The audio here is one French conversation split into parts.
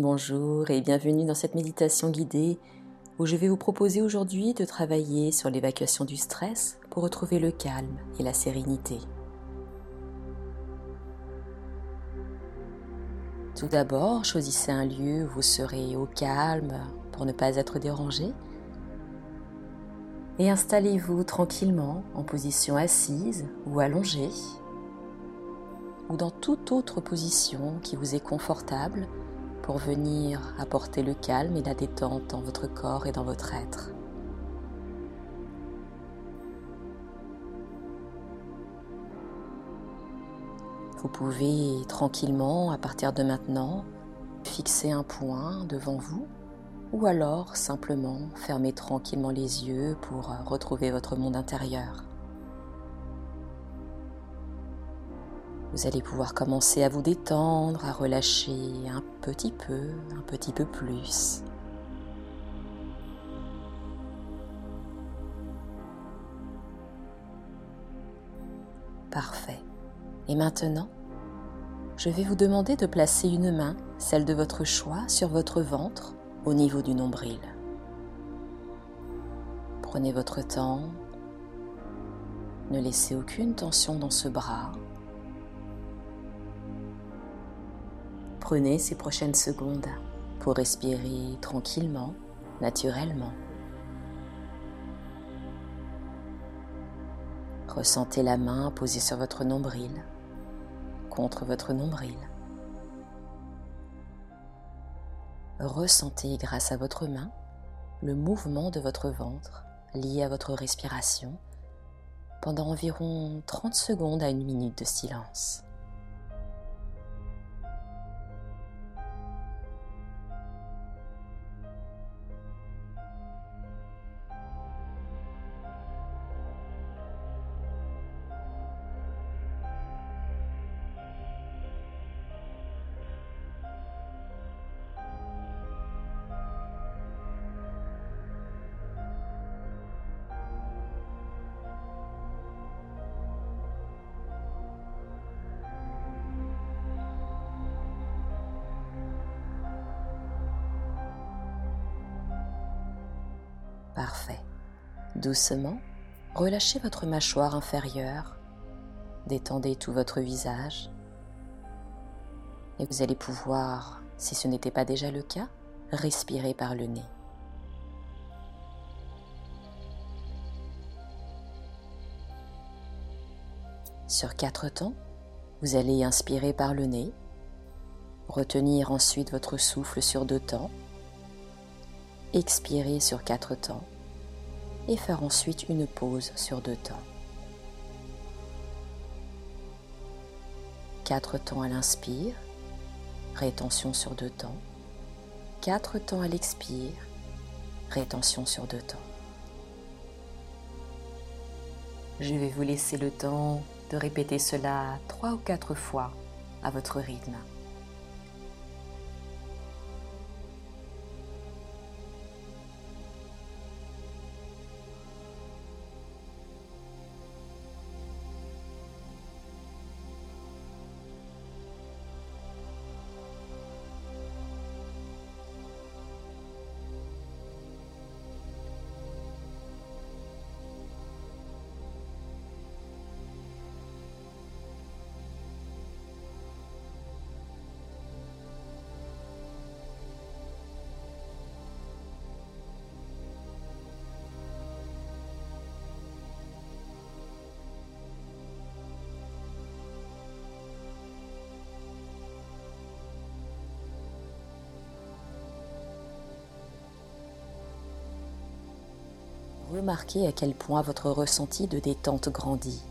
Bonjour et bienvenue dans cette méditation guidée où je vais vous proposer aujourd'hui de travailler sur l'évacuation du stress pour retrouver le calme et la sérénité. Tout d'abord, choisissez un lieu où vous serez au calme pour ne pas être dérangé et installez-vous tranquillement en position assise ou allongée ou dans toute autre position qui vous est confortable pour venir apporter le calme et la détente dans votre corps et dans votre être. Vous pouvez tranquillement, à partir de maintenant, fixer un point devant vous ou alors simplement fermer tranquillement les yeux pour retrouver votre monde intérieur. Vous allez pouvoir commencer à vous détendre, à relâcher un petit peu, un petit peu plus. Parfait. Et maintenant, je vais vous demander de placer une main, celle de votre choix, sur votre ventre au niveau du nombril. Prenez votre temps. Ne laissez aucune tension dans ce bras. Prenez ces prochaines secondes pour respirer tranquillement, naturellement. Ressentez la main posée sur votre nombril, contre votre nombril. Ressentez grâce à votre main le mouvement de votre ventre lié à votre respiration pendant environ 30 secondes à une minute de silence. Parfait. Doucement, relâchez votre mâchoire inférieure, détendez tout votre visage et vous allez pouvoir, si ce n'était pas déjà le cas, respirer par le nez. Sur quatre temps, vous allez inspirer par le nez, retenir ensuite votre souffle sur deux temps expirer sur quatre temps et faire ensuite une pause sur deux temps. Quatre temps à l'inspire, rétention sur deux temps. Quatre temps à l'expire, rétention sur deux temps. Je vais vous laisser le temps de répéter cela trois ou quatre fois à votre rythme. Remarquez à quel point votre ressenti de détente grandit.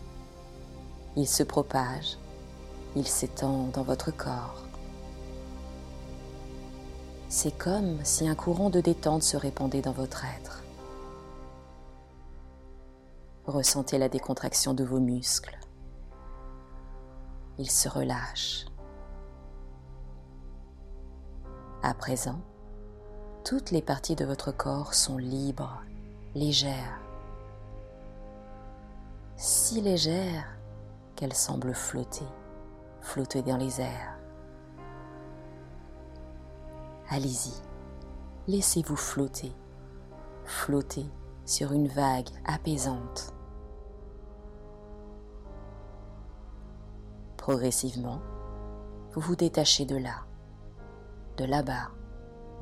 Il se propage, il s'étend dans votre corps. C'est comme si un courant de détente se répandait dans votre être. Ressentez la décontraction de vos muscles. Ils se relâchent. À présent, toutes les parties de votre corps sont libres légère, si légère qu'elle semble flotter, flotter dans les airs. Allez-y, laissez-vous flotter, flotter sur une vague apaisante. Progressivement, vous vous détachez de là, de là-bas,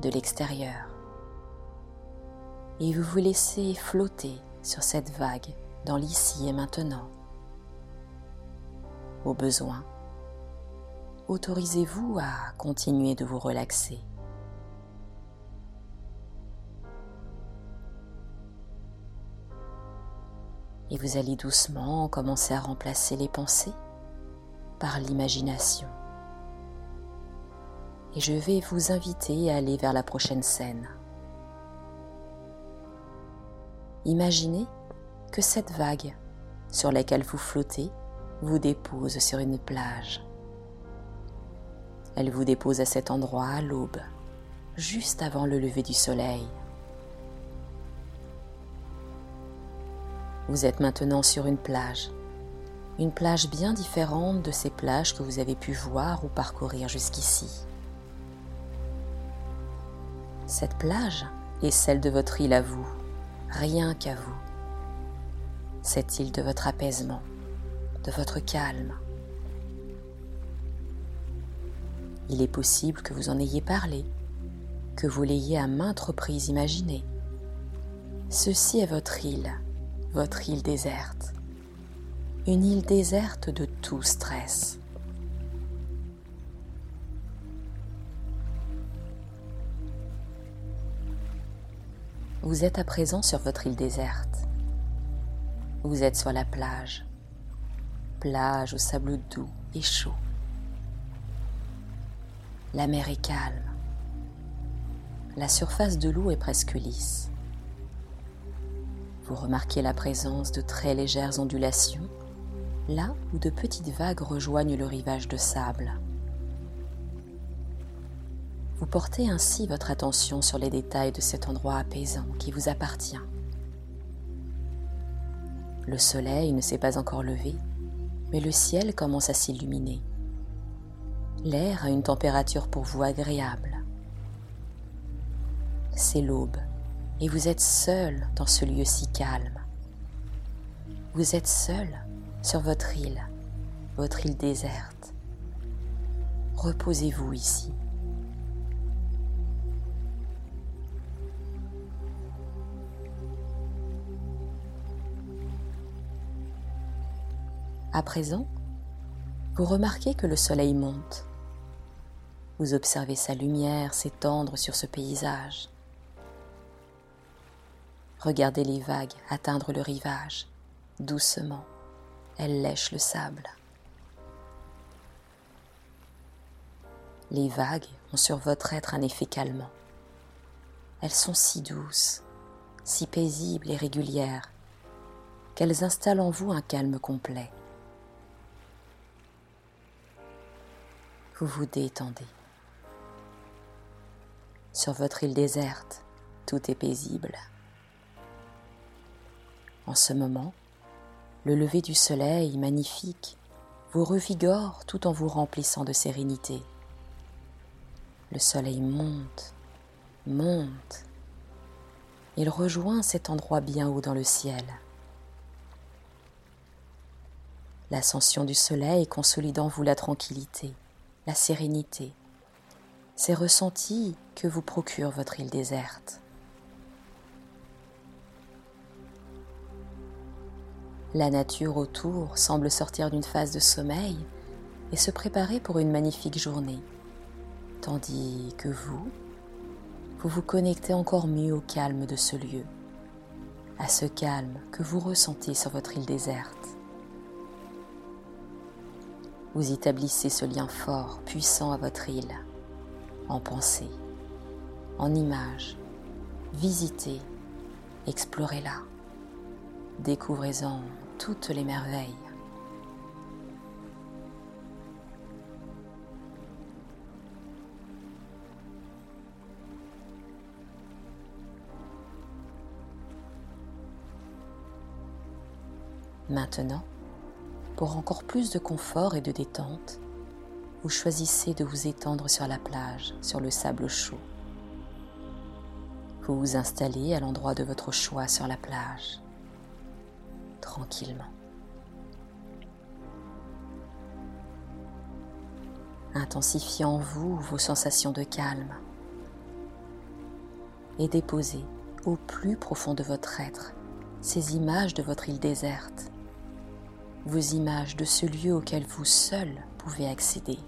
de l'extérieur, et vous vous laissez flotter sur cette vague dans l'ici et maintenant. Au besoin, autorisez-vous à continuer de vous relaxer. Et vous allez doucement commencer à remplacer les pensées par l'imagination. Et je vais vous inviter à aller vers la prochaine scène. Imaginez que cette vague sur laquelle vous flottez vous dépose sur une plage. Elle vous dépose à cet endroit à l'aube, juste avant le lever du soleil. Vous êtes maintenant sur une plage, une plage bien différente de ces plages que vous avez pu voir ou parcourir jusqu'ici. Cette plage est celle de votre île à vous, rien qu'à vous. Cette île de votre apaisement, de votre calme. Il est possible que vous en ayez parlé, que vous l'ayez à maintes reprises imaginé. Ceci est votre île, votre île déserte. Une île déserte de tout stress. Vous êtes à présent sur votre île déserte. Vous êtes sur la plage. Plage au sable doux et chaud. La mer est calme. La surface de l'eau est presque lisse. Vous remarquez la présence de très légères ondulations, là où de petites vagues rejoignent le rivage de sable. Vous portez ainsi votre attention sur les détails de cet endroit apaisant qui vous appartient. Le soleil ne s'est pas encore levé, mais le ciel commence à s'illuminer. L'air a une température pour vous agréable. C'est l'aube et vous êtes seul dans ce lieu si calme. Vous êtes seul sur votre île, votre île déserte. Reposez-vous ici. À présent, vous remarquez que le soleil monte. Vous observez sa lumière s'étendre sur ce paysage. Regardez les vagues atteindre le rivage. Doucement, elles lèchent le sable. Les vagues ont sur votre être un effet calmant. Elles sont si douces, si paisibles et régulières, qu'elles installent en vous un calme complet. Vous vous détendez. Sur votre île déserte, tout est paisible. En ce moment, le lever du soleil magnifique vous revigore tout en vous remplissant de sérénité. Le soleil monte, monte. Il rejoint cet endroit bien haut dans le ciel. L'ascension du soleil consolide en vous la tranquillité la sérénité, ces ressentis que vous procure votre île déserte. La nature autour semble sortir d'une phase de sommeil et se préparer pour une magnifique journée, tandis que vous, vous vous connectez encore mieux au calme de ce lieu, à ce calme que vous ressentez sur votre île déserte vous établissez ce lien fort, puissant à votre île, en pensée, en images. Visitez, explorez-la, découvrez-en toutes les merveilles. Maintenant, pour encore plus de confort et de détente, vous choisissez de vous étendre sur la plage, sur le sable chaud. Vous vous installez à l'endroit de votre choix sur la plage, tranquillement. Intensifiez en vous vos sensations de calme et déposez au plus profond de votre être ces images de votre île déserte, vos images de ce lieu auquel vous seul pouvez accéder.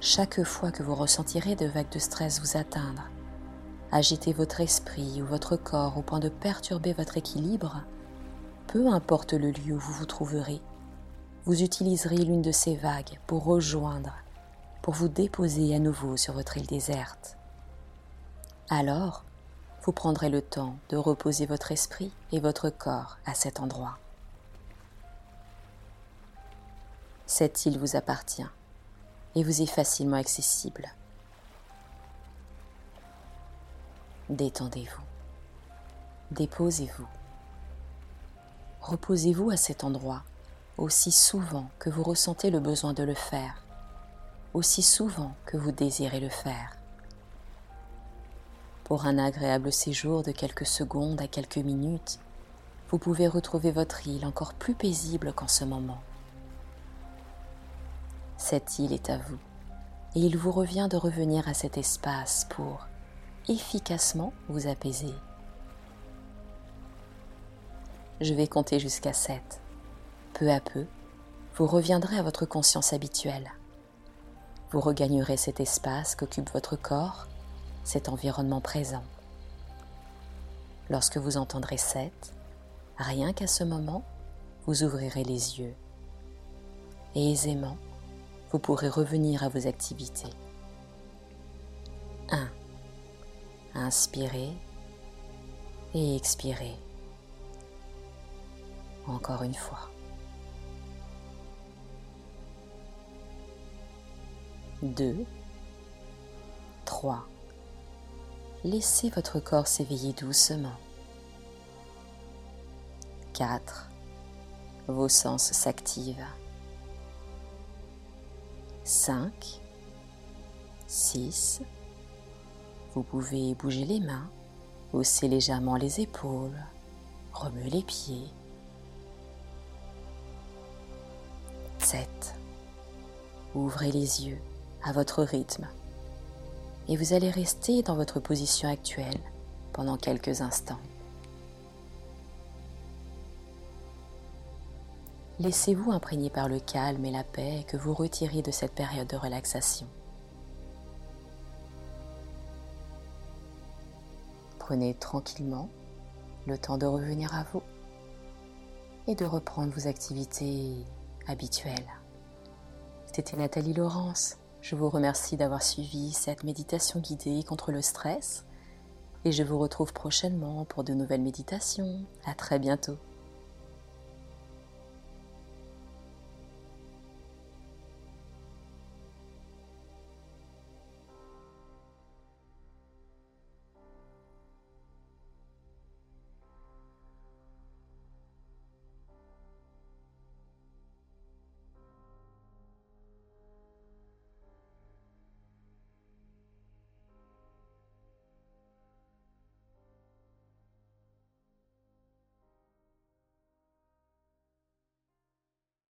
Chaque fois que vous ressentirez de vagues de stress vous atteindre, agitez votre esprit ou votre corps au point de perturber votre équilibre, peu importe le lieu où vous vous trouverez, vous utiliserez l'une de ces vagues pour rejoindre, pour vous déposer à nouveau sur votre île déserte. Alors, vous prendrez le temps de reposer votre esprit et votre corps à cet endroit. Cette île vous appartient et vous est facilement accessible. Détendez-vous, déposez-vous, reposez-vous à cet endroit aussi souvent que vous ressentez le besoin de le faire, aussi souvent que vous désirez le faire. Pour un agréable séjour de quelques secondes à quelques minutes, vous pouvez retrouver votre île encore plus paisible qu'en ce moment. Cette île est à vous et il vous revient de revenir à cet espace pour efficacement vous apaiser. Je vais compter jusqu'à 7. Peu à peu, vous reviendrez à votre conscience habituelle. Vous regagnerez cet espace qu'occupe votre corps, cet environnement présent. Lorsque vous entendrez 7, rien qu'à ce moment, vous ouvrirez les yeux et aisément, vous pourrez revenir à vos activités. 1. Inspirez et expirez. Encore une fois. 2. 3. Laissez votre corps s'éveiller doucement. 4. Vos sens s'activent. 5, 6. Vous pouvez bouger les mains, hausser légèrement les épaules, remuer les pieds. 7. Ouvrez les yeux à votre rythme et vous allez rester dans votre position actuelle pendant quelques instants. Laissez-vous imprégner par le calme et la paix que vous retirez de cette période de relaxation. Prenez tranquillement le temps de revenir à vous et de reprendre vos activités habituelles. C'était Nathalie Laurence. Je vous remercie d'avoir suivi cette méditation guidée contre le stress et je vous retrouve prochainement pour de nouvelles méditations. À très bientôt.